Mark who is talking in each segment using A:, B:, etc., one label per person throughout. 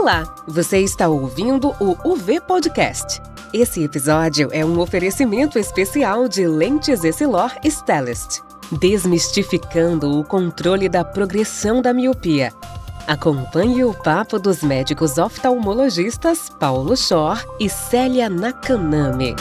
A: Olá, você está ouvindo o UV Podcast. Esse episódio é um oferecimento especial de lentes Essilor Stellest, desmistificando o controle da progressão da miopia. Acompanhe o papo dos médicos oftalmologistas Paulo Schor e Célia Nakanami.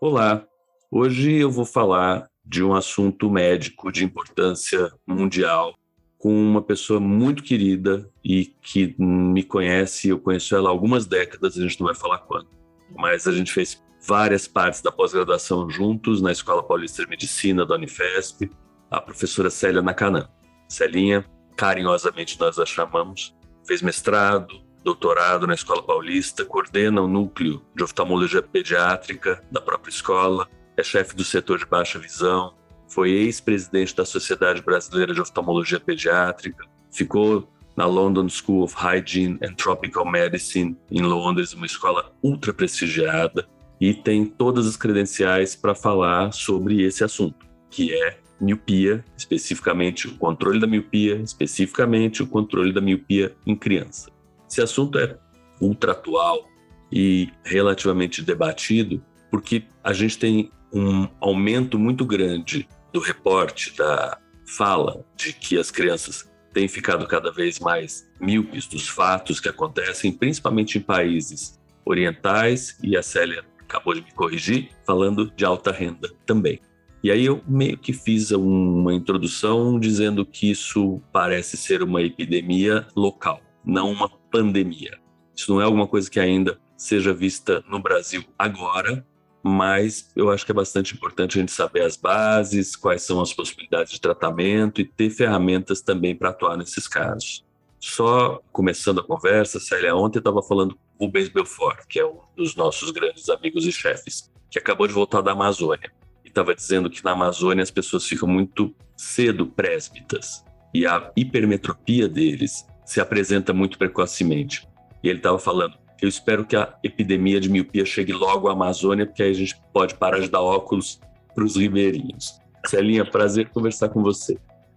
B: Olá, hoje eu vou falar de um assunto médico de importância mundial com uma pessoa muito querida e que me conhece, eu conheço ela há algumas décadas, a gente não vai falar quando, mas a gente fez várias partes da pós-graduação juntos na Escola Paulista de Medicina da Unifesp, a professora Célia Nakana. Celinha, carinhosamente nós a chamamos, fez mestrado, doutorado na Escola Paulista, coordena o núcleo de oftalmologia pediátrica da própria escola, é chefe do setor de baixa visão, foi ex-presidente da Sociedade Brasileira de Oftalmologia Pediátrica, ficou na London School of Hygiene and Tropical Medicine em Londres, uma escola ultra prestigiada, e tem todas as credenciais para falar sobre esse assunto, que é miopia, especificamente o controle da miopia, especificamente o controle da miopia em criança. Esse assunto é ultra atual e relativamente debatido, porque a gente tem um aumento muito grande do reporte, da fala de que as crianças têm ficado cada vez mais míopes dos fatos que acontecem, principalmente em países orientais, e a Célia acabou de me corrigir, falando de alta renda também. E aí eu meio que fiz uma introdução dizendo que isso parece ser uma epidemia local, não uma pandemia. Isso não é alguma coisa que ainda seja vista no Brasil agora, mas eu acho que é bastante importante a gente saber as bases, quais são as possibilidades de tratamento e ter ferramentas também para atuar nesses casos. Só começando a conversa, Célia, ontem eu estava falando com o Rubens Belfort, que é um dos nossos grandes amigos e chefes, que acabou de voltar da Amazônia. E estava dizendo que na Amazônia as pessoas ficam muito cedo présbitas e a hipermetropia deles se apresenta muito precocemente. E ele estava falando, eu espero que a epidemia de miopia chegue logo à Amazônia, porque aí a gente pode parar de dar óculos para os ribeirinhos. Celinha, prazer conversar com você.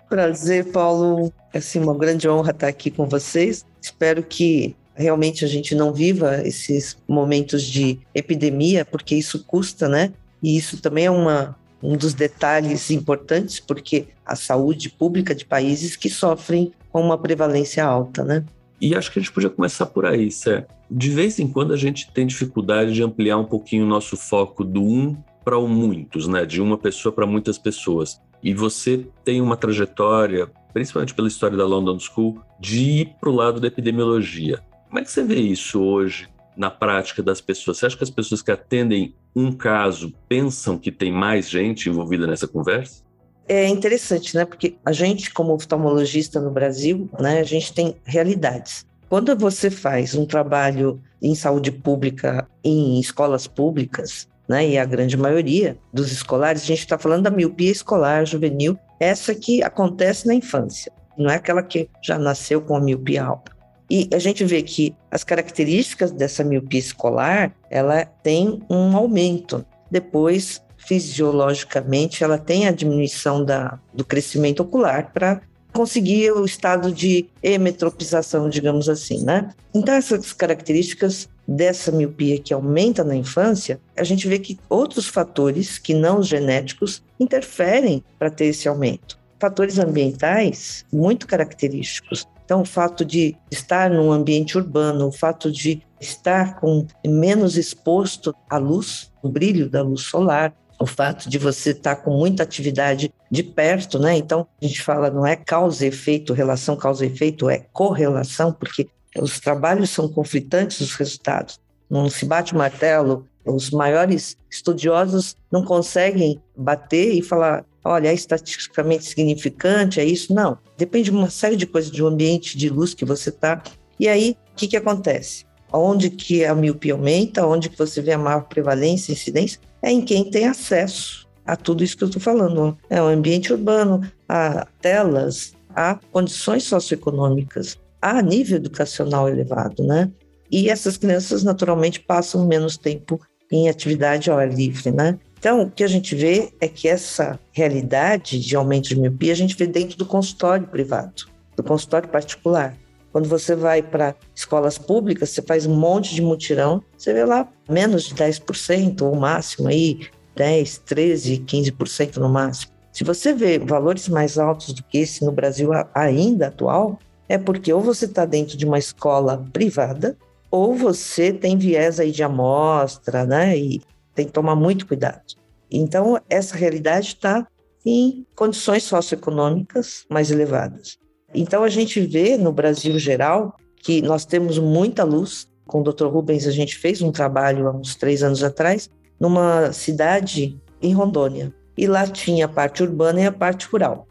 C: Prazer, Paulo. É assim, uma grande honra estar aqui com vocês. Espero que realmente a gente não viva esses momentos de epidemia, porque isso custa, né? E isso também é uma, um dos detalhes importantes, porque a saúde pública de países que sofrem com uma prevalência alta, né?
B: E acho que a gente podia começar por aí, Sé. De vez em quando a gente tem dificuldade de ampliar um pouquinho o nosso foco do um para o muitos, né? De uma pessoa para muitas pessoas. E você tem uma trajetória, principalmente pela história da London School, de ir para o lado da epidemiologia. Como é que você vê isso hoje na prática das pessoas? Você acha que as pessoas que atendem um caso pensam que tem mais gente envolvida nessa conversa?
C: É interessante, né? Porque a gente, como oftalmologista no Brasil, né, a gente tem realidades. Quando você faz um trabalho em saúde pública em escolas públicas, né, e a grande maioria dos escolares, a gente está falando da miopia escolar juvenil, essa que acontece na infância, não é aquela que já nasceu com a miopia alta. E a gente vê que as características dessa miopia escolar, ela tem um aumento. Depois, fisiologicamente, ela tem a diminuição da, do crescimento ocular para conseguir o estado de emetropização, digamos assim, né? Então, essas características dessa miopia que aumenta na infância, a gente vê que outros fatores, que não os genéticos, interferem para ter esse aumento. Fatores ambientais muito característicos. Então, o fato de estar num ambiente urbano, o fato de estar com menos exposto à luz, o brilho da luz solar, o fato de você estar tá com muita atividade de perto, né? Então, a gente fala não é causa e efeito, relação causa e efeito, é correlação, porque os trabalhos são conflitantes, os resultados. Não se bate o martelo, os maiores estudiosos não conseguem bater e falar, olha, é estatisticamente significante, é isso. Não, depende de uma série de coisas, de um ambiente de luz que você está. E aí, o que, que acontece? Onde que a miopia aumenta, onde que você vê a maior prevalência, incidência, é em quem tem acesso a tudo isso que eu estou falando. É o ambiente urbano, a telas, a condições socioeconômicas, a nível educacional elevado, né? E essas crianças naturalmente passam menos tempo em atividade ao ar livre, né? Então, o que a gente vê é que essa realidade de aumento de miopia a gente vê dentro do consultório privado, do consultório particular. Quando você vai para escolas públicas, você faz um monte de mutirão, você vê lá menos de 10%, ou máximo aí 10, 13, 15% no máximo. Se você vê valores mais altos do que esse no Brasil ainda atual, é porque ou você está dentro de uma escola privada, ou você tem viés aí de amostra, né? E tem que tomar muito cuidado. Então, essa realidade está em condições socioeconômicas mais elevadas. Então, a gente vê no Brasil geral que nós temos muita luz. Com o Dr. Rubens, a gente fez um trabalho há uns três anos atrás, numa cidade em Rondônia. E lá tinha a parte urbana e a parte rural.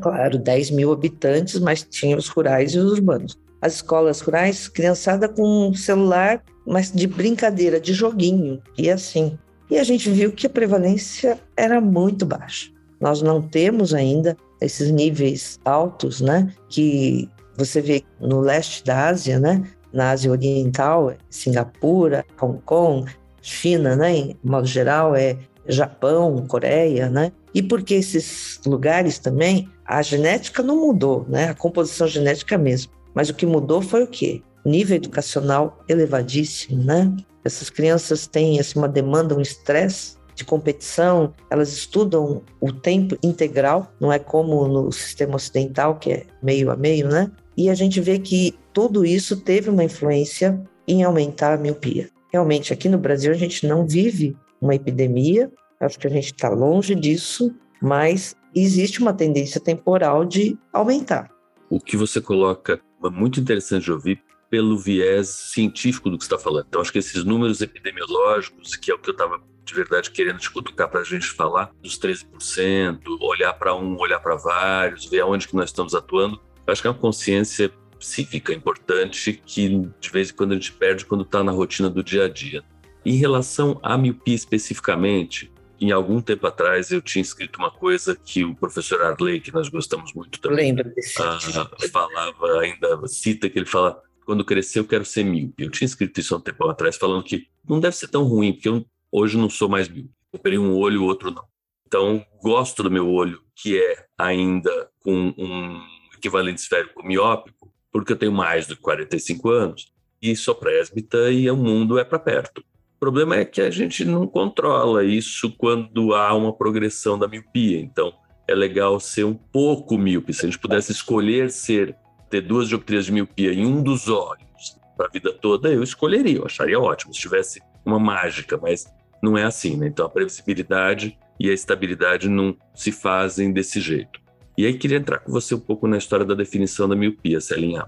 C: Claro, 10 mil habitantes, mas tinha os rurais e os urbanos. As escolas rurais, criançada com celular, mas de brincadeira, de joguinho, e assim. E a gente viu que a prevalência era muito baixa. Nós não temos ainda esses níveis altos, né? Que você vê no leste da Ásia, né? Na Ásia Oriental, Singapura, Hong Kong, China, né? Em modo geral, é Japão, Coreia, né? E porque esses lugares também, a genética não mudou, né? A composição genética mesmo. Mas o que mudou foi o quê? Nível educacional elevadíssimo, né? Essas crianças têm assim, uma demanda, um estresse de competição, elas estudam o tempo integral, não é como no sistema ocidental, que é meio a meio, né? E a gente vê que tudo isso teve uma influência em aumentar a miopia. Realmente, aqui no Brasil, a gente não vive uma epidemia, acho que a gente está longe disso, mas existe uma tendência temporal de aumentar.
B: O que você coloca é muito interessante de ouvir pelo viés científico do que está falando. Então, acho que esses números epidemiológicos, que é o que eu estava de verdade querendo te cutucar para a gente falar, dos 13%, olhar para um, olhar para vários, ver aonde que nós estamos atuando, acho que é uma consciência cívica importante que de vez em quando a gente perde quando está na rotina do dia a dia. Em relação à miopia especificamente, em algum tempo atrás eu tinha escrito uma coisa que o professor Arley, que nós gostamos muito também, uh, falava ainda, cita que ele fala, quando crescer eu quero ser míope. Eu tinha escrito isso há um tempo atrás, falando que não deve ser tão ruim, porque eu hoje não sou mais míope. Operei um olho, o outro não. Então, gosto do meu olho, que é ainda com um equivalente esférico miópico, porque eu tenho mais de 45 anos e sou presbita e o mundo é para perto. O problema é que a gente não controla isso quando há uma progressão da miopia. Então, é legal ser um pouco míope. Se a gente pudesse escolher ser ter duas dioptrias de miopia em um dos olhos para a vida toda, eu escolheria, eu acharia ótimo se tivesse uma mágica, mas não é assim, né? Então a previsibilidade e a estabilidade não se fazem desse jeito. E aí queria entrar com você um pouco na história da definição da miopia, Celinha.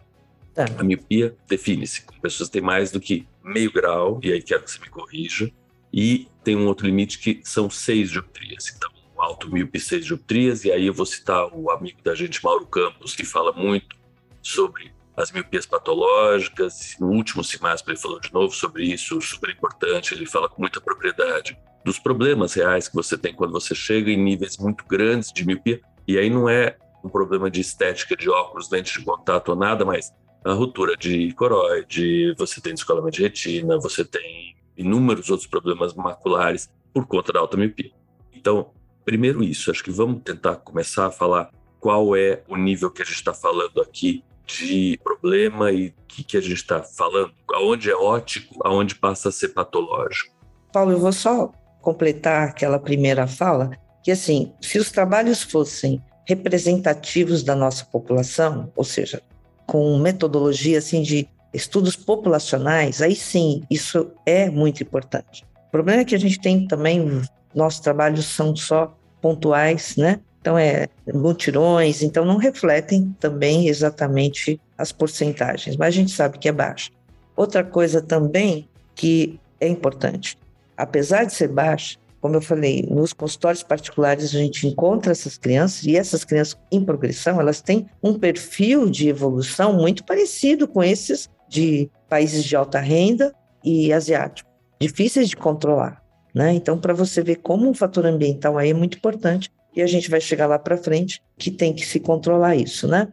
B: Tá. A miopia define-se pessoas têm mais do que meio grau, e aí quero que você me corrija, e tem um outro limite que são seis dioptrias. Então, alto míope, seis dioptrias, e aí eu vou citar o amigo da gente, Mauro Campos, que fala muito sobre as miopias patológicas. No último CIMASP ele falou de novo sobre isso, super importante, ele fala com muita propriedade dos problemas reais que você tem quando você chega em níveis muito grandes de miopia, e aí não é um problema de estética de óculos, lentes de contato ou nada, mas a ruptura de coroide, você tem descolamento de retina, você tem inúmeros outros problemas maculares por conta da alta miopia. Então, primeiro isso, acho que vamos tentar começar a falar qual é o nível que a gente está falando aqui de problema e o que, que a gente está falando, aonde é ótico, aonde passa a ser patológico.
C: Paulo, eu vou só completar aquela primeira fala, que assim, se os trabalhos fossem representativos da nossa população, ou seja, com metodologia assim de estudos populacionais, aí sim, isso é muito importante. O problema é que a gente tem também, nossos trabalhos são só pontuais, né? Então, é mutirões, então não refletem também exatamente as porcentagens, mas a gente sabe que é baixa. Outra coisa também que é importante, apesar de ser baixa, como eu falei, nos consultórios particulares a gente encontra essas crianças e essas crianças em progressão, elas têm um perfil de evolução muito parecido com esses de países de alta renda e asiáticos, difíceis de controlar. Né? Então, para você ver como um fator ambiental aí é muito importante, e a gente vai chegar lá para frente que tem que se controlar isso, né?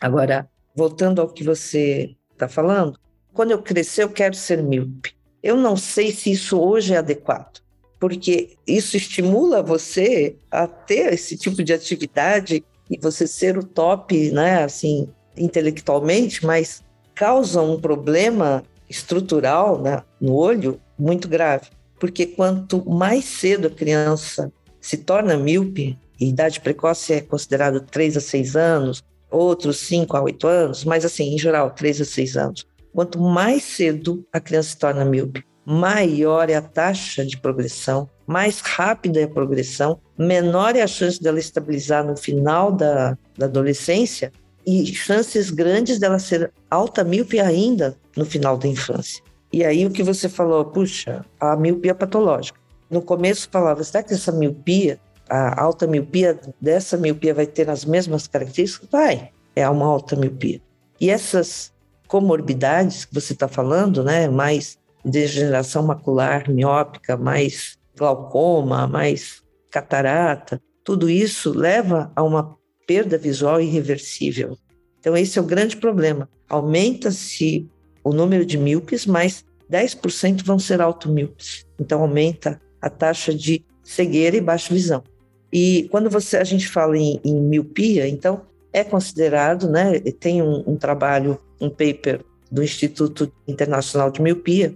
C: Agora, voltando ao que você está falando, quando eu crescer eu quero ser míope. Eu não sei se isso hoje é adequado porque isso estimula você a ter esse tipo de atividade e você ser o top, né, assim, intelectualmente, mas causa um problema estrutural né, no olho muito grave. Porque quanto mais cedo a criança se torna míope, e idade precoce é considerado 3 a 6 anos, outros 5 a 8 anos, mas assim, em geral, 3 a 6 anos. Quanto mais cedo a criança se torna míope, maior é a taxa de progressão, mais rápida é a progressão, menor é a chance dela estabilizar no final da, da adolescência e chances grandes dela ser alta míope ainda no final da infância. E aí o que você falou, puxa, a miopia patológica. No começo falava, será que essa miopia, a alta miopia dessa miopia vai ter as mesmas características? Vai, é uma alta miopia. E essas comorbidades que você está falando, né, mais degeneração macular miópica, mais glaucoma, mais catarata, tudo isso leva a uma perda visual irreversível. Então, esse é o grande problema. Aumenta-se o número de míopes, mas 10% vão ser automíopes. Então, aumenta a taxa de cegueira e baixa visão. E quando você, a gente fala em, em miopia, então, é considerado, né, tem um, um trabalho, um paper do Instituto Internacional de Miopia,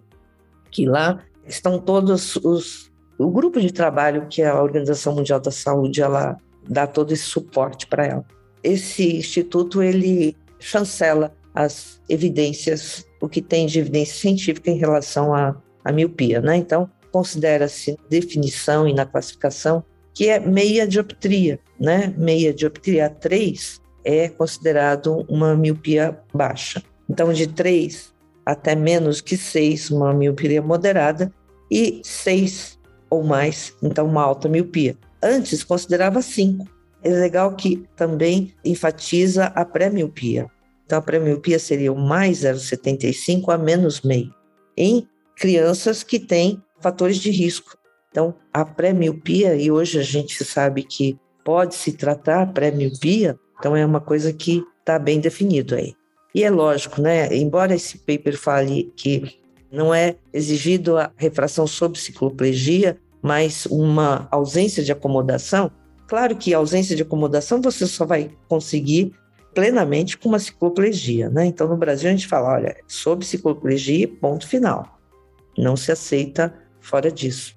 C: que lá estão todos os o grupo de trabalho que a Organização Mundial da Saúde ela dá todo esse suporte para ela. Esse instituto ele chancela as evidências, o que tem de evidência científica em relação à, à miopia, né? Então considera-se definição e na classificação que é meia dioptria, né? Meia dioptria 3 é considerado uma miopia baixa. Então de 3 até menos que 6, uma miopia moderada, e 6 ou mais, então uma alta miopia. Antes considerava 5. É legal que também enfatiza a pré-miopia. Então a pré-miopia seria o mais 0,75 a menos meio, em crianças que têm fatores de risco. Então a pré-miopia, e hoje a gente sabe que pode se tratar pré-miopia, então é uma coisa que está bem definido aí. E é lógico, né? Embora esse paper fale que não é exigido a refração sob cicloplegia, mas uma ausência de acomodação, claro que ausência de acomodação você só vai conseguir plenamente com uma cicloplegia, né? Então no Brasil a gente fala, olha, sob cicloplegia, ponto final. Não se aceita fora disso.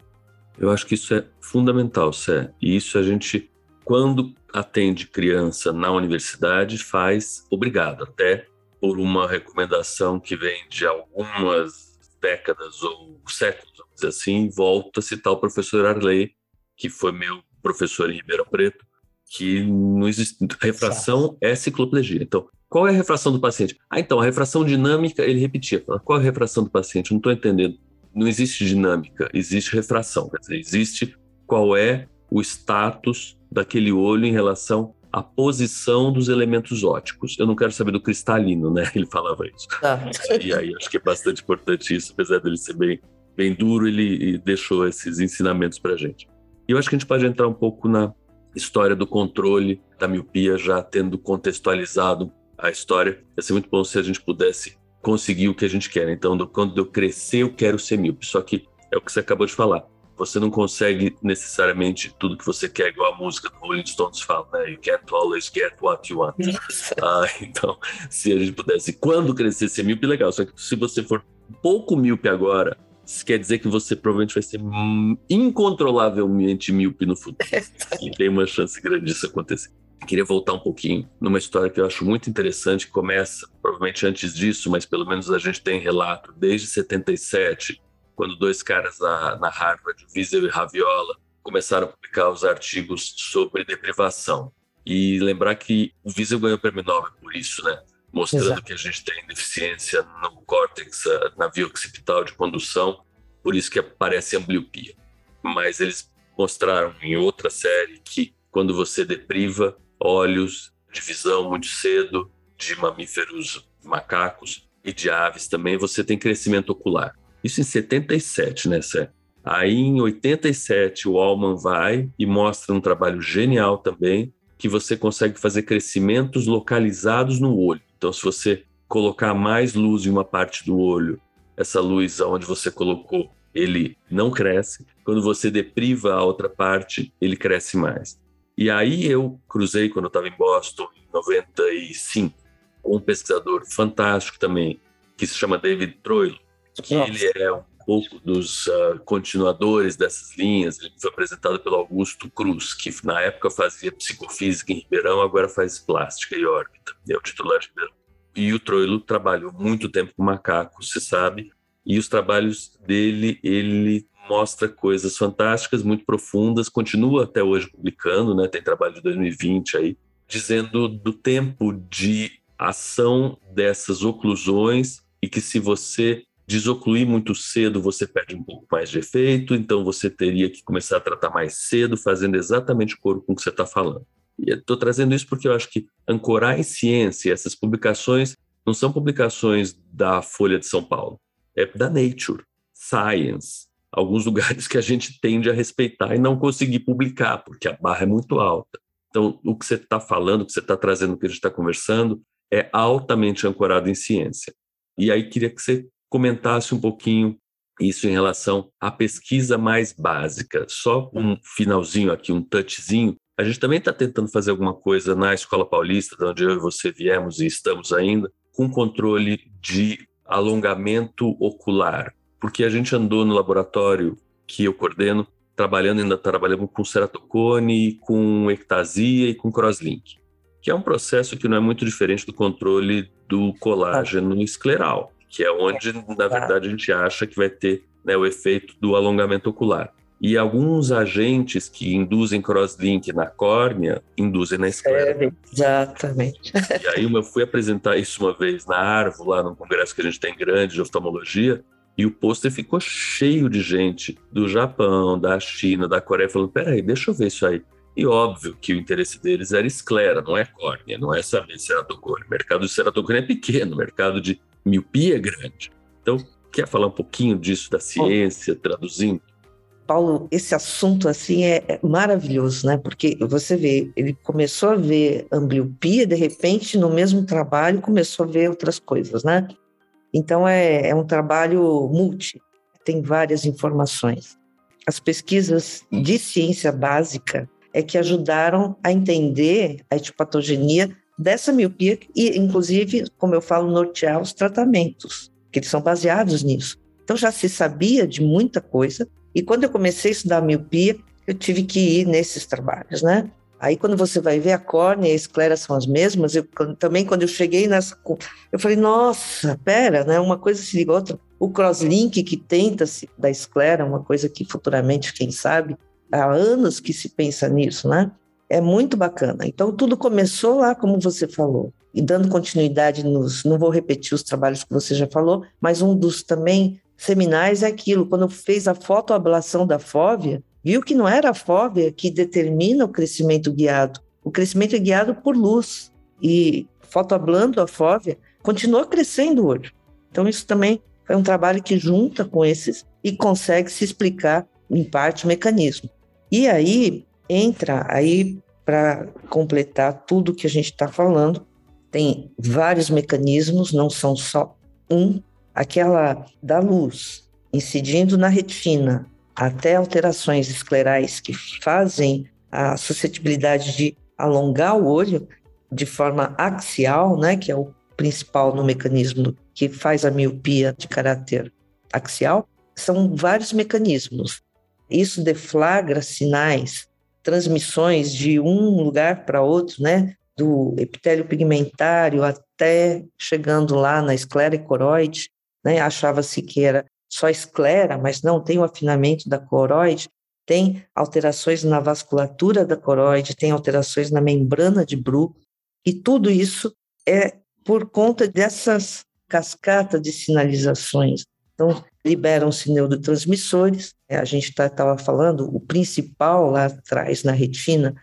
B: Eu acho que isso é fundamental, Sé. E isso a gente, quando atende criança na universidade, faz obrigado, até por uma recomendação que vem de algumas décadas ou séculos, vamos dizer assim, volta a citar o professor Arley, que foi meu professor em Ribeirão Preto, que não existe refração é cicloplegia. Então, qual é a refração do paciente? Ah, então, a refração dinâmica, ele repetia, qual é a refração do paciente? Não estou entendendo. Não existe dinâmica, existe refração, quer dizer, existe qual é o status daquele olho em relação a posição dos elementos óticos. Eu não quero saber do cristalino, né? Ele falava isso. Ah. E aí acho que é bastante importante isso, apesar dele ser bem, bem duro, ele deixou esses ensinamentos para gente. E eu acho que a gente pode entrar um pouco na história do controle da miopia, já tendo contextualizado a história. Ia ser muito bom se a gente pudesse conseguir o que a gente quer. Então, quando eu crescer, eu quero ser míope. Só que é o que você acabou de falar você não consegue necessariamente tudo que você quer, igual a música do Rolling Stones fala, né? You can't always get what you want. Ah, então, se a gente pudesse, quando crescer ser míope, legal. Só que se você for pouco míope agora, isso quer dizer que você provavelmente vai ser incontrolavelmente míope no futuro. e tem uma chance grande disso acontecer. Queria voltar um pouquinho numa história que eu acho muito interessante, que começa provavelmente antes disso, mas pelo menos a gente tem relato desde 77, quando dois caras na, na Harvard, Wiesel e Raviola, começaram a publicar os artigos sobre deprivação. E lembrar que o Wiesel ganhou o prêmio Nobel por isso, né? Mostrando Exato. que a gente tem deficiência no córtex, na via occipital de condução, por isso que aparece ambliopia. Mas eles mostraram em outra série que quando você depriva olhos de visão muito cedo, de mamíferos macacos e de aves também, você tem crescimento ocular. Isso em 77, né, Sé? Aí em 87 o Allman vai e mostra um trabalho genial também, que você consegue fazer crescimentos localizados no olho. Então, se você colocar mais luz em uma parte do olho, essa luz aonde você colocou, ele não cresce, quando você depriva a outra parte, ele cresce mais. E aí eu cruzei quando eu estava em Boston, em 95, com um pesquisador fantástico também, que se chama David Troilo, que ele é um pouco dos uh, continuadores dessas linhas. Ele foi apresentado pelo Augusto Cruz, que na época fazia psicofísica em Ribeirão, agora faz plástica e órbita. É o titular de Ribeirão. E o Troilo trabalhou muito tempo com macacos, se sabe, e os trabalhos dele, ele mostra coisas fantásticas, muito profundas, continua até hoje publicando, né? Tem trabalho de 2020 aí, dizendo do tempo de ação dessas oclusões e que se você desocluir muito cedo, você perde um pouco mais de efeito, então você teria que começar a tratar mais cedo, fazendo exatamente o corpo com que você está falando. E estou trazendo isso porque eu acho que ancorar em ciência, essas publicações não são publicações da Folha de São Paulo, é da Nature, Science, alguns lugares que a gente tende a respeitar e não conseguir publicar, porque a barra é muito alta. Então, o que você está falando, o que você está trazendo, o que a gente está conversando, é altamente ancorado em ciência. E aí queria que você comentasse um pouquinho isso em relação à pesquisa mais básica. Só um finalzinho aqui, um touchzinho. A gente também está tentando fazer alguma coisa na Escola Paulista, de onde eu e você viemos e estamos ainda, com controle de alongamento ocular, porque a gente andou no laboratório que eu coordeno, trabalhando, ainda trabalhamos com ceratocone, com ectasia e com crosslink, que é um processo que não é muito diferente do controle do colágeno escleral que é onde, na verdade, a gente acha que vai ter né, o efeito do alongamento ocular. E alguns agentes que induzem crosslink na córnea, induzem na esclera.
C: É, exatamente.
B: E aí eu fui apresentar isso uma vez na Arvo, lá num congresso que a gente tem grande de oftalmologia, e o pôster ficou cheio de gente do Japão, da China, da Coreia, falando, peraí, deixa eu ver isso aí. E óbvio que o interesse deles era esclera, não é córnea, não é saber ceratocone. O mercado de ceratocone é pequeno, o mercado de miopia é grande. Então, quer falar um pouquinho disso da ciência, traduzindo?
C: Paulo, esse assunto assim é, é maravilhoso, né? Porque você vê, ele começou a ver ambliopia, de repente, no mesmo trabalho, começou a ver outras coisas, né? Então é, é um trabalho multi, tem várias informações. As pesquisas de ciência básica é que ajudaram a entender a etiopatogenia dessa miopia e, inclusive, como eu falo, nortear os tratamentos, que eles são baseados nisso. Então já se sabia de muita coisa e quando eu comecei a estudar miopia, eu tive que ir nesses trabalhos, né? Aí quando você vai ver a córnea e a esclera são as mesmas, eu, também quando eu cheguei nessa, eu falei, nossa, pera, né? Uma coisa se liga outra. O crosslink que tenta se da esclera, uma coisa que futuramente, quem sabe, há anos que se pensa nisso, né? é muito bacana. Então, tudo começou lá, como você falou, e dando continuidade nos. Não vou repetir os trabalhos que você já falou, mas um dos também seminais é aquilo, quando fez a fotoablação da fóvea, viu que não era a fóvea que determina o crescimento guiado. O crescimento é guiado por luz. E fotoablando a fóvea, continua crescendo o olho. Então, isso também é um trabalho que junta com esses e consegue se explicar, em parte, o mecanismo. E aí, entra aí para completar tudo que a gente está falando. Tem vários mecanismos, não são só um. Aquela da luz incidindo na retina, até alterações esclerais que fazem a suscetibilidade de alongar o olho de forma axial, né, que é o principal no mecanismo que faz a miopia de caráter axial, são vários mecanismos. Isso deflagra sinais transmissões de um lugar para outro, né? Do epitélio pigmentário até chegando lá na esclera coroide, né? Achava-se que era só esclera, mas não, tem o afinamento da coroide, tem alterações na vasculatura da coroide, tem alterações na membrana de Bru, e tudo isso é por conta dessas cascatas de sinalizações. Então, liberam-se neurotransmissores. É, a gente estava tá, falando, o principal lá atrás na retina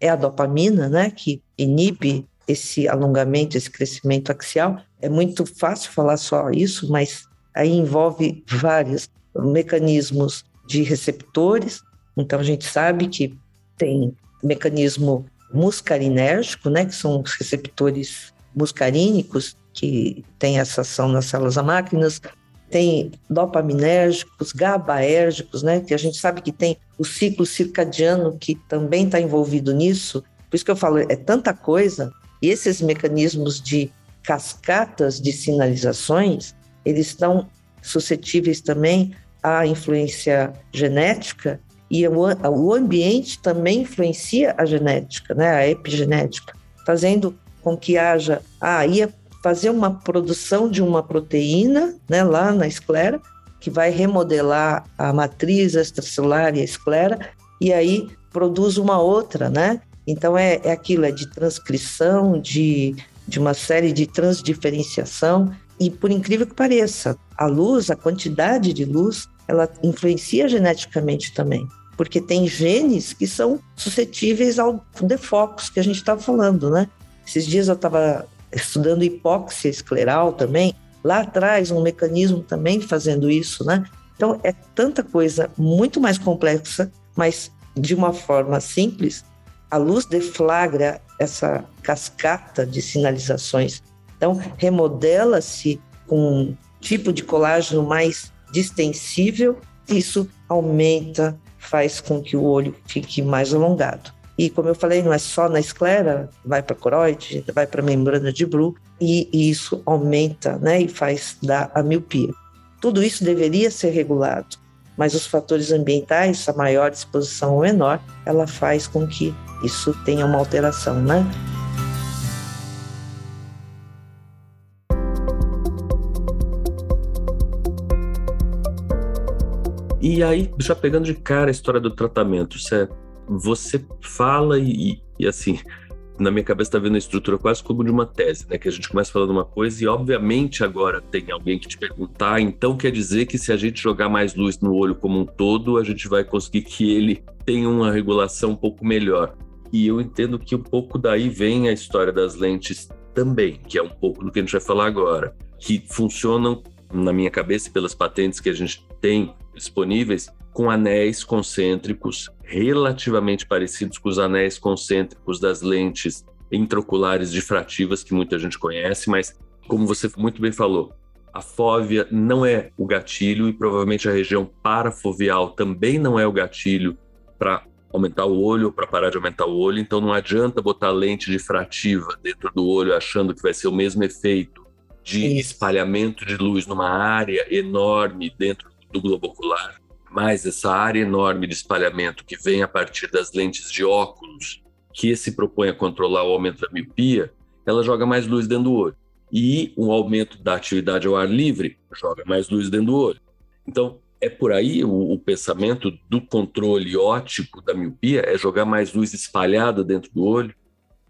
C: é a dopamina, né, que inibe esse alongamento, esse crescimento axial. É muito fácil falar só isso, mas aí envolve vários mecanismos de receptores. Então a gente sabe que tem mecanismo muscarinérgico, né, que são os receptores muscarínicos que têm essa ação nas células máquinas, tem dopaminérgicos, GABAérgicos, né? Que a gente sabe que tem o ciclo circadiano que também está envolvido nisso. Por isso que eu falo, é tanta coisa. E esses mecanismos de cascatas de sinalizações, eles estão suscetíveis também à influência genética e o, ambiente também influencia a genética, né, a epigenética, fazendo com que haja, ah, ia fazer uma produção de uma proteína, né, lá na esclera, que vai remodelar a matriz extracelular e a esclera, e aí produz uma outra, né? Então é, é aquilo, é de transcrição, de, de uma série de transdiferenciação, e por incrível que pareça, a luz, a quantidade de luz, ela influencia geneticamente também porque tem genes que são suscetíveis ao defocus que a gente estava falando, né? Esses dias eu estava estudando hipóxia escleral também, lá atrás um mecanismo também fazendo isso, né? Então é tanta coisa muito mais complexa, mas de uma forma simples, a luz deflagra essa cascata de sinalizações. Então remodela-se com um tipo de colágeno mais distensível, isso aumenta faz com que o olho fique mais alongado. E como eu falei, não é só na esclera, vai para a coroide, vai para a membrana de Bru, e, e, isso aumenta né, e faz dar a miopia. Tudo isso deveria ser regulado, mas os fatores ambientais, a maior exposição ou menor, ela faz com que isso tenha uma alteração, né?
B: E aí, já pegando de cara a história do tratamento, você, você fala e, e assim, na minha cabeça está vendo a estrutura quase como de uma tese, né? Que a gente começa falando uma coisa e, obviamente, agora tem alguém que te perguntar, então quer dizer que se a gente jogar mais luz no olho como um todo, a gente vai conseguir que ele tenha uma regulação um pouco melhor. E eu entendo que um pouco daí vem a história das lentes também, que é um pouco do que a gente vai falar agora, que funcionam na minha cabeça pelas patentes que a gente tem disponíveis com anéis concêntricos relativamente parecidos com os anéis concêntricos das lentes intraoculares difrativas que muita gente conhece, mas como você muito bem falou, a fóvea não é o gatilho e provavelmente a região parafovial também não é o gatilho para aumentar o olho ou para parar de aumentar o olho, então não adianta botar lente difrativa dentro do olho achando que vai ser o mesmo efeito de espalhamento de luz numa área enorme dentro do globo ocular, mas essa área enorme de espalhamento que vem a partir das lentes de óculos, que se propõe a controlar o aumento da miopia, ela joga mais luz dentro do olho. E um aumento da atividade ao ar livre joga mais luz dentro do olho. Então, é por aí o, o pensamento do controle óptico da miopia é jogar mais luz espalhada dentro do olho?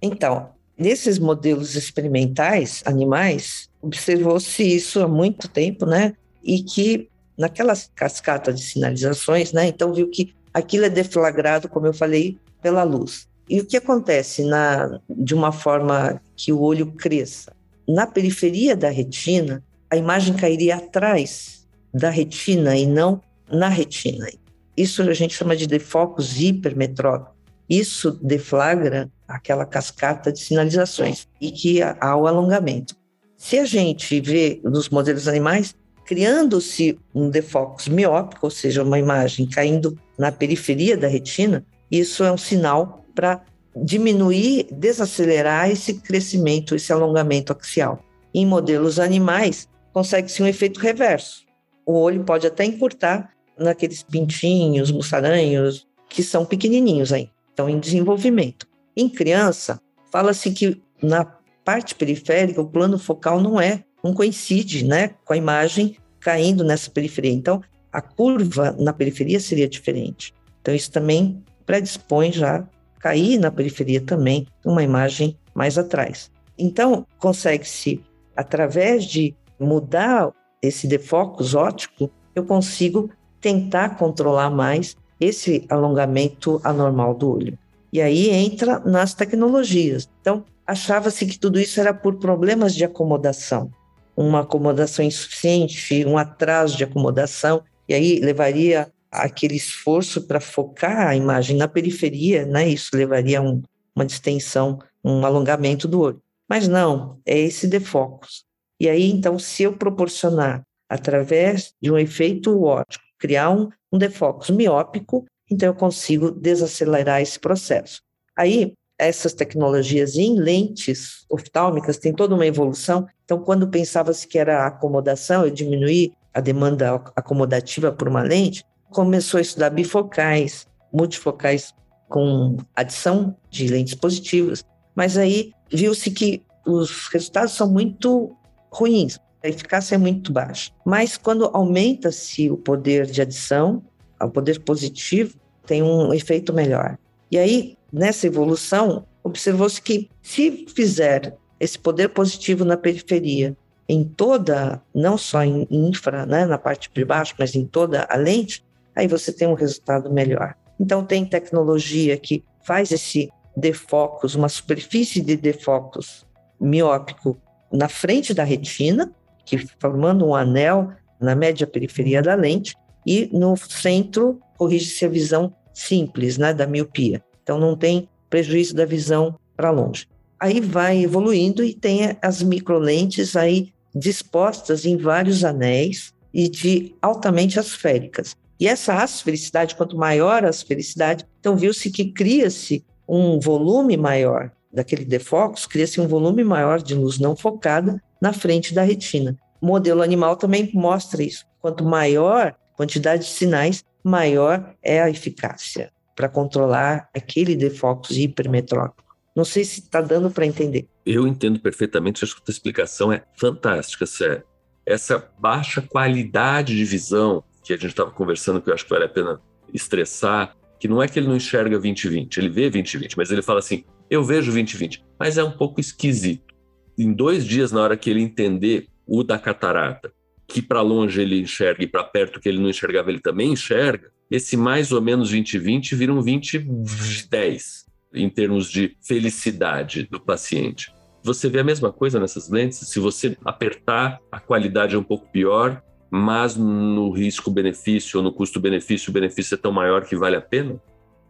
C: Então, nesses modelos experimentais animais, observou-se isso há muito tempo, né? E que naquela cascata de sinalizações, né? Então viu que aquilo é deflagrado, como eu falei, pela luz. E o que acontece na, de uma forma que o olho cresça? Na periferia da retina, a imagem cairia atrás da retina e não na retina. Isso a gente chama de defocus hipermetrópico. Isso deflagra aquela cascata de sinalizações e que há o alongamento. Se a gente vê nos modelos animais, criando-se um defocus miópico, ou seja, uma imagem caindo na periferia da retina, isso é um sinal para diminuir, desacelerar esse crescimento, esse alongamento axial. Em modelos animais, consegue-se um efeito reverso. O olho pode até encurtar naqueles pintinhos, mussaranhos, que são pequenininhos aí, estão em desenvolvimento. Em criança, fala-se que na parte periférica, o plano focal não é, não coincide né, com a imagem caindo nessa periferia. Então, a curva na periferia seria diferente. Então, isso também predispõe já cair na periferia também uma imagem mais atrás. Então, consegue-se, através de mudar esse defocus óptico, eu consigo tentar controlar mais esse alongamento anormal do olho. E aí entra nas tecnologias. Então, achava-se que tudo isso era por problemas de acomodação, uma acomodação insuficiente, um atraso de acomodação, e aí levaria aquele esforço para focar a imagem na periferia, né? Isso levaria a um, uma distensão, um alongamento do olho. Mas não, é esse defocus. E aí, então, se eu proporcionar através de um efeito óptico, criar um, um defocus miópico, então eu consigo desacelerar esse processo. Aí, essas tecnologias em lentes oftálmicas têm toda uma evolução. Então, quando pensava-se que era acomodação, eu diminuir a demanda acomodativa por uma lente, começou a estudar bifocais, multifocais com adição de lentes positivas, mas aí viu-se que os resultados são muito ruins, a eficácia é muito baixa. Mas quando aumenta-se o poder de adição, o poder positivo, tem um efeito melhor. E aí, nessa evolução, observou-se que se fizer esse poder positivo na periferia, em toda, não só em infra, né, na parte de baixo, mas em toda a lente, aí você tem um resultado melhor. Então, tem tecnologia que faz esse defocus, uma superfície de defocus miópico na frente da retina, que formando um anel na média periferia da lente, e no centro corrige-se a visão simples, né, da miopia. Então não tem prejuízo da visão para longe. Aí vai evoluindo e tem as microlentes aí dispostas em vários anéis e de altamente asféricas. E essa asfericidade, quanto maior a asfericidade, então viu-se que cria-se um volume maior daquele defocus, cria-se um volume maior de luz não focada na frente da retina. O modelo animal também mostra isso. Quanto maior quantidade de sinais, maior é a eficácia para controlar aquele defocus hipermetrópico. Não sei se está dando para entender.
B: Eu entendo perfeitamente, acho que a explicação é fantástica, Sé. Essa baixa qualidade de visão que a gente estava conversando, que eu acho que vale a pena estressar, que não é que ele não enxerga 2020, ele vê 2020, mas ele fala assim: eu vejo 2020, mas é um pouco esquisito. Em dois dias, na hora que ele entender o da catarata, que para longe ele enxerga e para perto que ele não enxergava ele também enxerga, esse mais ou menos 2020 vira um 2010 em termos de felicidade do paciente. Você vê a mesma coisa nessas lentes? Se você apertar, a qualidade é um pouco pior, mas no risco-benefício ou no custo-benefício, o benefício é tão maior que vale a pena?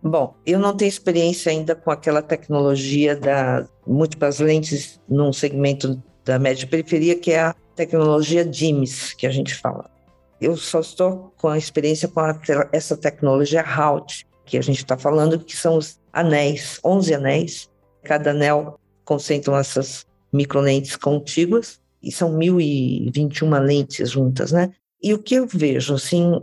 C: Bom, eu não tenho experiência ainda com aquela tecnologia da múltiplas lentes num segmento da média periferia, que é a tecnologia DIMS, que a gente fala. Eu só estou com a experiência com a, essa tecnologia HALT, que a gente está falando, que são os anéis, 11 anéis. Cada anel concentra essas microlentes contíguas e são 1.021 lentes juntas, né? E o que eu vejo, assim,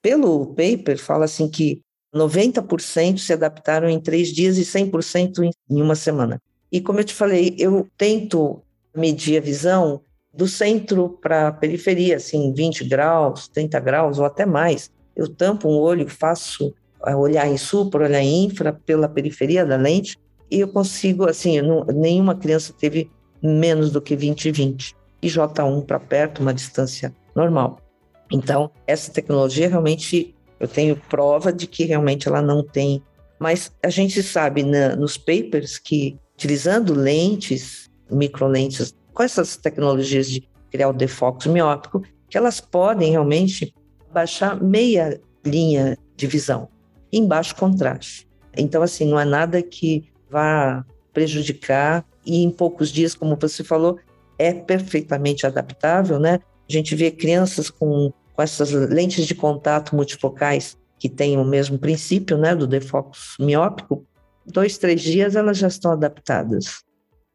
C: pelo paper, fala assim que 90% se adaptaram em três dias e 100% em uma semana. E como eu te falei, eu tento medir a visão do centro para a periferia, assim, 20 graus, 30 graus ou até mais. Eu tampo um olho, faço olhar em supra, olhar em infra pela periferia da lente e eu consigo, assim, não, nenhuma criança teve menos do que 20 e 20 e J1 para perto, uma distância normal. Então, essa tecnologia realmente, eu tenho prova de que realmente ela não tem. Mas a gente sabe na, nos papers que, utilizando lentes, microlentes, com essas tecnologias de criar o defocus miópico, que elas podem realmente baixar meia linha de visão em baixo contraste. Então, assim, não é nada que vá prejudicar e em poucos dias, como você falou, é perfeitamente adaptável, né? A gente vê crianças com, com essas lentes de contato multifocais que têm o mesmo princípio, né, do defocus miópico, dois, três dias elas já estão adaptadas.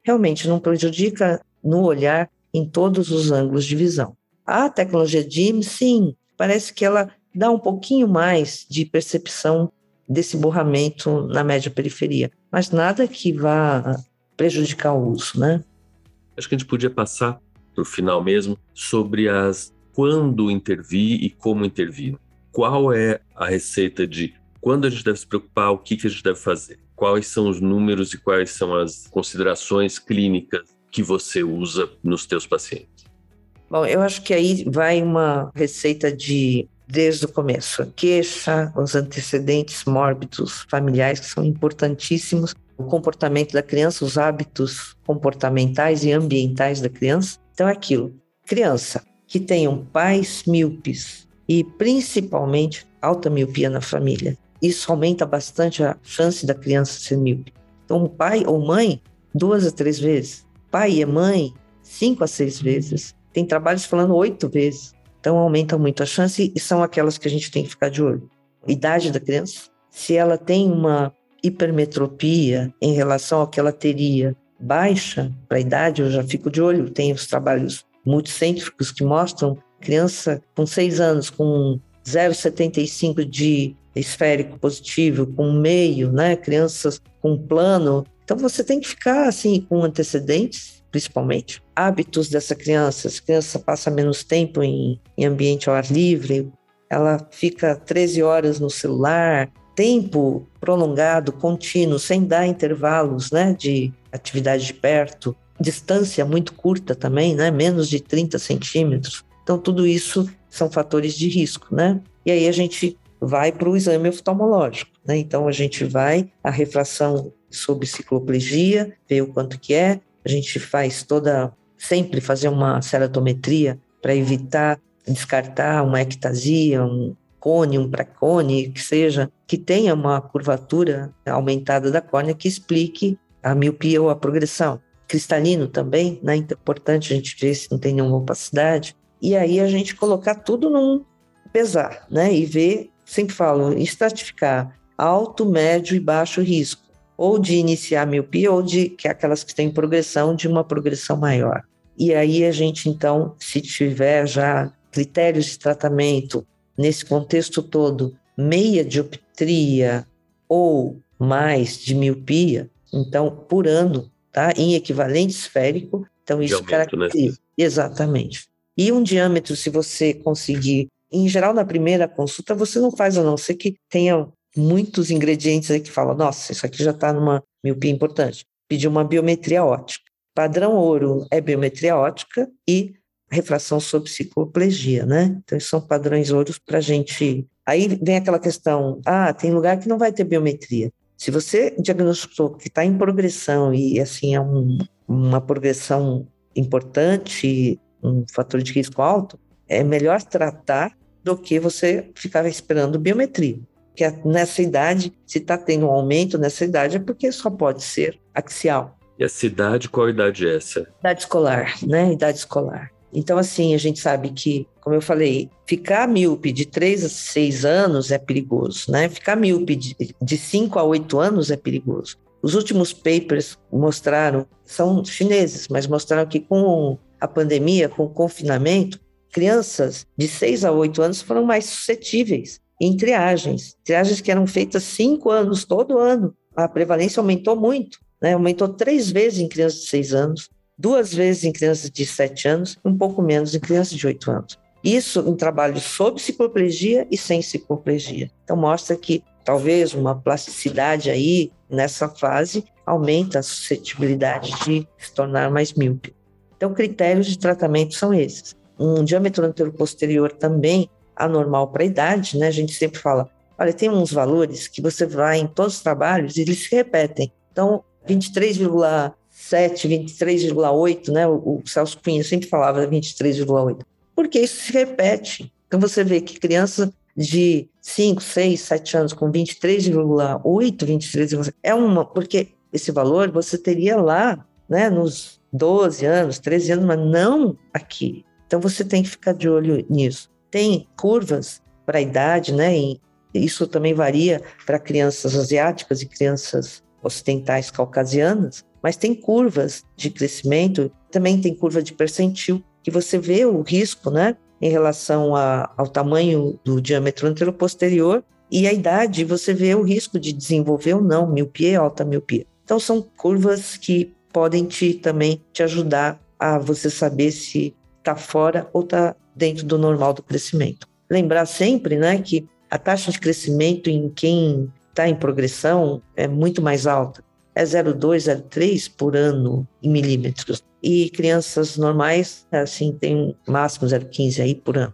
C: Realmente não prejudica no olhar em todos os ângulos de visão. A tecnologia DIM, sim, parece que ela dá um pouquinho mais de percepção desse borramento na média periferia, mas nada que vá prejudicar o uso, né?
B: Acho que a gente podia passar para o final mesmo sobre as quando intervir e como intervir. Qual é a receita de quando a gente deve se preocupar, o que, que a gente deve fazer? Quais são os números e quais são as considerações clínicas que você usa nos teus pacientes?
C: Bom, eu acho que aí vai uma receita de desde o começo. A queixa, os antecedentes mórbidos familiares que são importantíssimos o comportamento da criança, os hábitos comportamentais e ambientais da criança. Então, é aquilo. Criança que tenham pais míopes e principalmente alta miopia na família. Isso aumenta bastante a chance da criança ser míope. Então, pai ou mãe, duas a três vezes. Pai e mãe, cinco a seis vezes. Tem trabalhos falando oito vezes. Então, aumenta muito a chance e são aquelas que a gente tem que ficar de olho. Idade da criança, se ela tem uma hipermetropia em relação ao que ela teria baixa para a idade, eu já fico de olho. Tem os trabalhos multicêntricos que mostram criança com seis anos com 0,75 de esférico positivo, com meio, né? Crianças com plano. Então você tem que ficar assim com antecedentes, principalmente. Hábitos dessa criança, a criança passa menos tempo em, em ambiente ao ar livre, ela fica 13 horas no celular, tempo prolongado, contínuo, sem dar intervalos, né, de atividade de perto, distância muito curta também, né, menos de 30 centímetros. Então tudo isso são fatores de risco, né? E aí a gente vai para o exame oftalmológico. Né? Então, a gente vai, a refração sob cicloplegia, ver o quanto que é, a gente faz toda, sempre fazer uma ceratometria para evitar descartar uma ectasia, um cone, um pré-cone, que seja, que tenha uma curvatura aumentada da córnea que explique a miopia ou a progressão. Cristalino também, né? Então, é importante a gente ver se não tem nenhuma opacidade. E aí a gente colocar tudo num pesar, né? E ver sempre falo, estratificar alto, médio e baixo risco, ou de iniciar miopia, ou de que é aquelas que têm progressão, de uma progressão maior. E aí a gente, então, se tiver já critérios de tratamento nesse contexto todo, meia dioptria ou mais de miopia, então, por ano, tá? Em equivalente esférico, então isso
B: aumento, né? caracteriza. Né?
C: Exatamente. E um diâmetro, se você conseguir em geral, na primeira consulta, você não faz, a não ser que tenha muitos ingredientes aí que falam, nossa, isso aqui já está numa miopia importante. Pedir uma biometria ótica. Padrão ouro é biometria ótica e refração sob cicloplegia, né? Então, são padrões ouros para a gente. Aí vem aquela questão: ah, tem lugar que não vai ter biometria. Se você diagnosticou que está em progressão e, assim, é um, uma progressão importante, um fator de risco alto, é melhor tratar do que você ficar esperando biometria. Que nessa idade, se está tendo um aumento nessa idade, é porque só pode ser axial.
B: E a cidade, qual idade é essa?
C: Idade escolar, né? Idade escolar. Então, assim, a gente sabe que, como eu falei, ficar míope de 3 a 6 anos é perigoso, né? Ficar míope de, de 5 a 8 anos é perigoso. Os últimos papers mostraram, são chineses, mas mostraram que com a pandemia, com o confinamento, crianças de 6 a 8 anos foram mais suscetíveis em triagens, triagens que eram feitas cinco anos, todo ano. A prevalência aumentou muito, né? aumentou três vezes em crianças de 6 anos, duas vezes em crianças de 7 anos, um pouco menos em crianças de 8 anos. Isso em trabalho sob cicloplegia e sem cicloplegia. Então, mostra que talvez uma plasticidade aí nessa fase aumenta a suscetibilidade de se tornar mais míope. Então, critérios de tratamento são esses um diâmetro anteroposterior também anormal para a idade, né? A gente sempre fala, olha, tem uns valores que você vai em todos os trabalhos e eles se repetem. Então, 23,7, 23,8, né? O, o Celso Cunha sempre falava 23,8. Porque isso se repete. Então, você vê que criança de 5, 6, 7 anos com 23,8, 23,7, é uma, porque esse valor você teria lá, né, nos 12 anos, 13 anos, mas não aqui. Então você tem que ficar de olho nisso. Tem curvas para a idade, né? E isso também varia para crianças asiáticas e crianças ocidentais caucasianas, mas tem curvas de crescimento, também tem curva de percentil, que você vê o risco, né? Em relação a, ao tamanho do diâmetro anteroposterior e a idade, você vê o risco de desenvolver ou não miopia alta miopia. Então são curvas que podem te também te ajudar a você saber se está fora ou está dentro do normal do crescimento. Lembrar sempre né, que a taxa de crescimento em quem está em progressão é muito mais alta. É 0,2, 0,3 por ano em milímetros. E crianças normais, assim, tem máximo 0,15 aí por ano.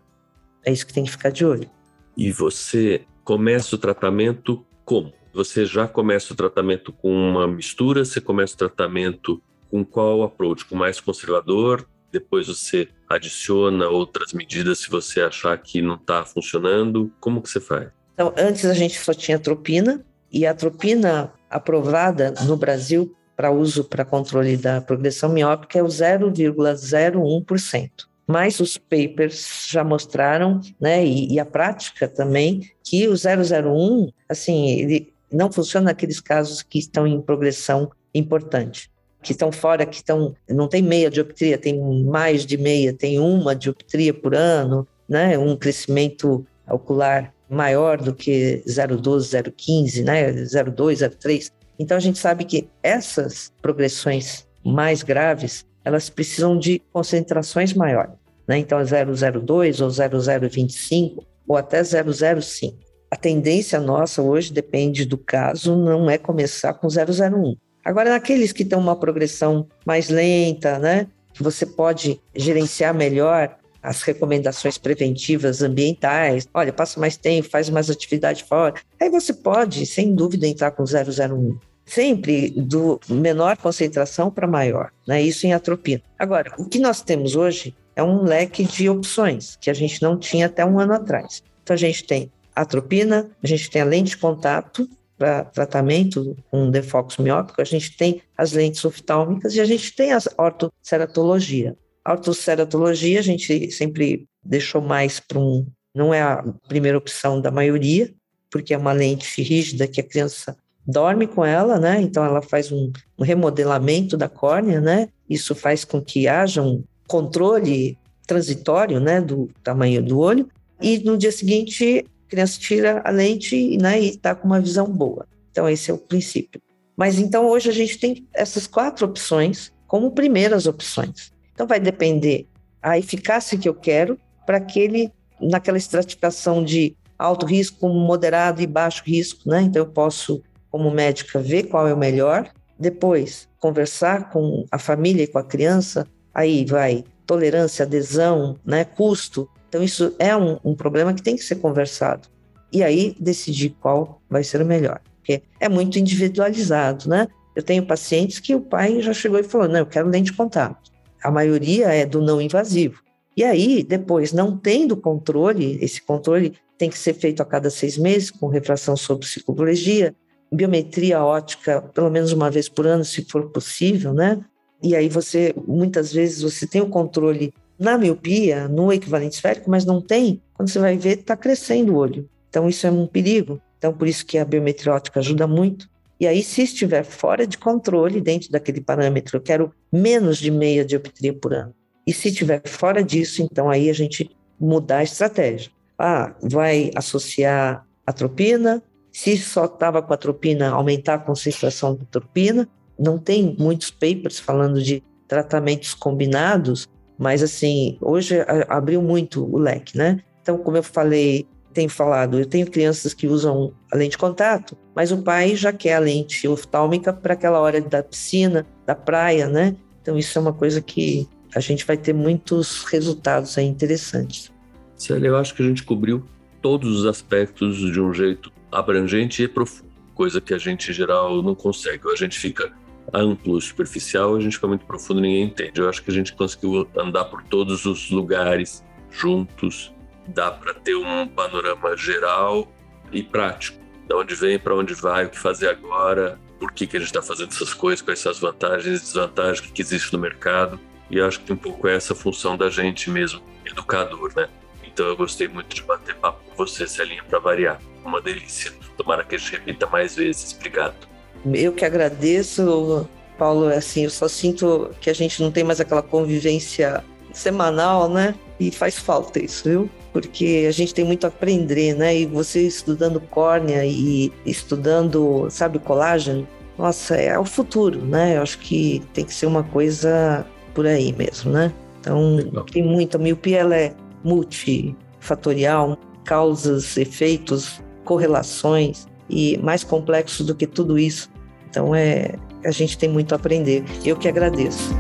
C: É isso que tem que ficar de olho.
B: E você começa o tratamento como? Você já começa o tratamento com uma mistura? Você começa o tratamento com qual approach? Com mais conservador? depois você adiciona outras medidas se você achar que não está funcionando? Como que você faz?
C: Então, antes a gente só tinha atropina, e a atropina aprovada no Brasil para uso para controle da progressão miópica é o 0,01%. mas os papers já mostraram, né, e, e, a prática também, que o 001, assim, ele não funciona naqueles casos que estão em progressão importante, que estão fora, que estão, não tem meia dioptria, tem mais de meia, tem uma dioptria por ano, né, um crescimento ocular maior do que 0,12, 0,15, né, 0,2, 0,3. Então a gente sabe que essas progressões mais graves, elas precisam de concentrações maiores. Né? Então, 002 ou 0025 ou até 005. A tendência nossa hoje depende do caso, não é começar com 001. Agora, naqueles que têm uma progressão mais lenta, né, que você pode gerenciar melhor as recomendações preventivas ambientais, olha, passa mais tempo, faz mais atividade fora, aí você pode, sem dúvida, entrar com 001 sempre do menor concentração para maior, né? Isso em atropina. Agora, o que nós temos hoje é um leque de opções que a gente não tinha até um ano atrás. Então a gente tem atropina, a gente tem a lente de contato para tratamento com defoco miópico, a gente tem as lentes oftálmicas e a gente tem a ortoceratologia. A ortoceratologia a gente sempre deixou mais para um, não é a primeira opção da maioria, porque é uma lente rígida que a criança dorme com ela, né? Então ela faz um, remodelamento da córnea, né? Isso faz com que haja um controle transitório, né, do tamanho do olho. E no dia seguinte, criança tira a lente, né, e está com uma visão boa. Então esse é o princípio. Mas então hoje a gente tem essas quatro opções como primeiras opções. Então vai depender a eficácia que eu quero para aquele naquela estratificação de alto risco, moderado e baixo risco, né? Então eu posso como médica, ver qual é o melhor, depois conversar com a família e com a criança, aí vai tolerância, adesão, né, custo. Então, isso é um, um problema que tem que ser conversado. E aí decidir qual vai ser o melhor, porque é muito individualizado, né? Eu tenho pacientes que o pai já chegou e falou: não, eu quero lente de contato. A maioria é do não invasivo. E aí, depois, não tendo controle, esse controle tem que ser feito a cada seis meses, com refração sobre psicologia, biometria ótica pelo menos uma vez por ano, se for possível, né? E aí você, muitas vezes, você tem o controle na miopia, no equivalente esférico, mas não tem, quando você vai ver, está crescendo o olho. Então isso é um perigo. Então por isso que a biometria ótica ajuda muito. E aí, se estiver fora de controle, dentro daquele parâmetro, eu quero menos de meia dioptria por ano. E se estiver fora disso, então aí a gente mudar a estratégia. Ah, vai associar atropina, se só estava com a tropina, aumentar a concentração da tropina. Não tem muitos papers falando de tratamentos combinados, mas assim, hoje abriu muito o leque, né? Então, como eu falei, tenho falado, eu tenho crianças que usam a lente de contato, mas o pai já quer a lente oftálmica para aquela hora da piscina, da praia, né? Então, isso é uma coisa que a gente vai ter muitos resultados aí interessantes.
B: Célia, eu acho que a gente cobriu todos os aspectos de um jeito abrangente e profundo, coisa que a gente em geral não consegue. A gente fica amplo, superficial, a gente fica muito profundo, ninguém entende. Eu acho que a gente conseguiu andar por todos os lugares juntos, dá para ter um panorama geral e prático. De onde vem, para onde vai, o que fazer agora, por que, que a gente está fazendo essas coisas, quais são as vantagens e desvantagens que, que existe no mercado. E acho que um pouco é essa função da gente mesmo, educador, né? Então eu gostei muito de bater papo com você, Celinha, para variar. Uma delícia. Tomara que a gente repita mais vezes. Obrigado.
C: Eu que agradeço, Paulo. Assim, eu só sinto que a gente não tem mais aquela convivência semanal, né? E faz falta isso, viu? Porque a gente tem muito a aprender, né? E você estudando córnea e estudando, sabe, colágeno, nossa, é o futuro, né? Eu acho que tem que ser uma coisa por aí mesmo, né? Então, Legal. tem muita miopia, ela é multifatorial, causas, efeitos, correlações e mais complexo do que tudo isso. Então é a gente tem muito a aprender. Eu que agradeço.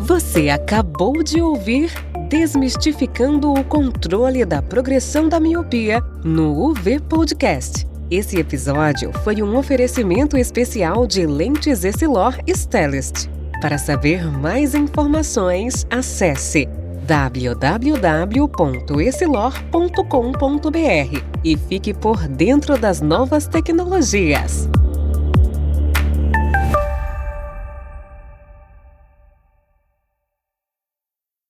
A: Você acabou de ouvir Desmistificando o controle da progressão da miopia no UV Podcast. Esse episódio foi um oferecimento especial de lentes Essilor Stellest. Para saber mais informações, acesse www.essilor.com.br e fique por dentro das novas tecnologias.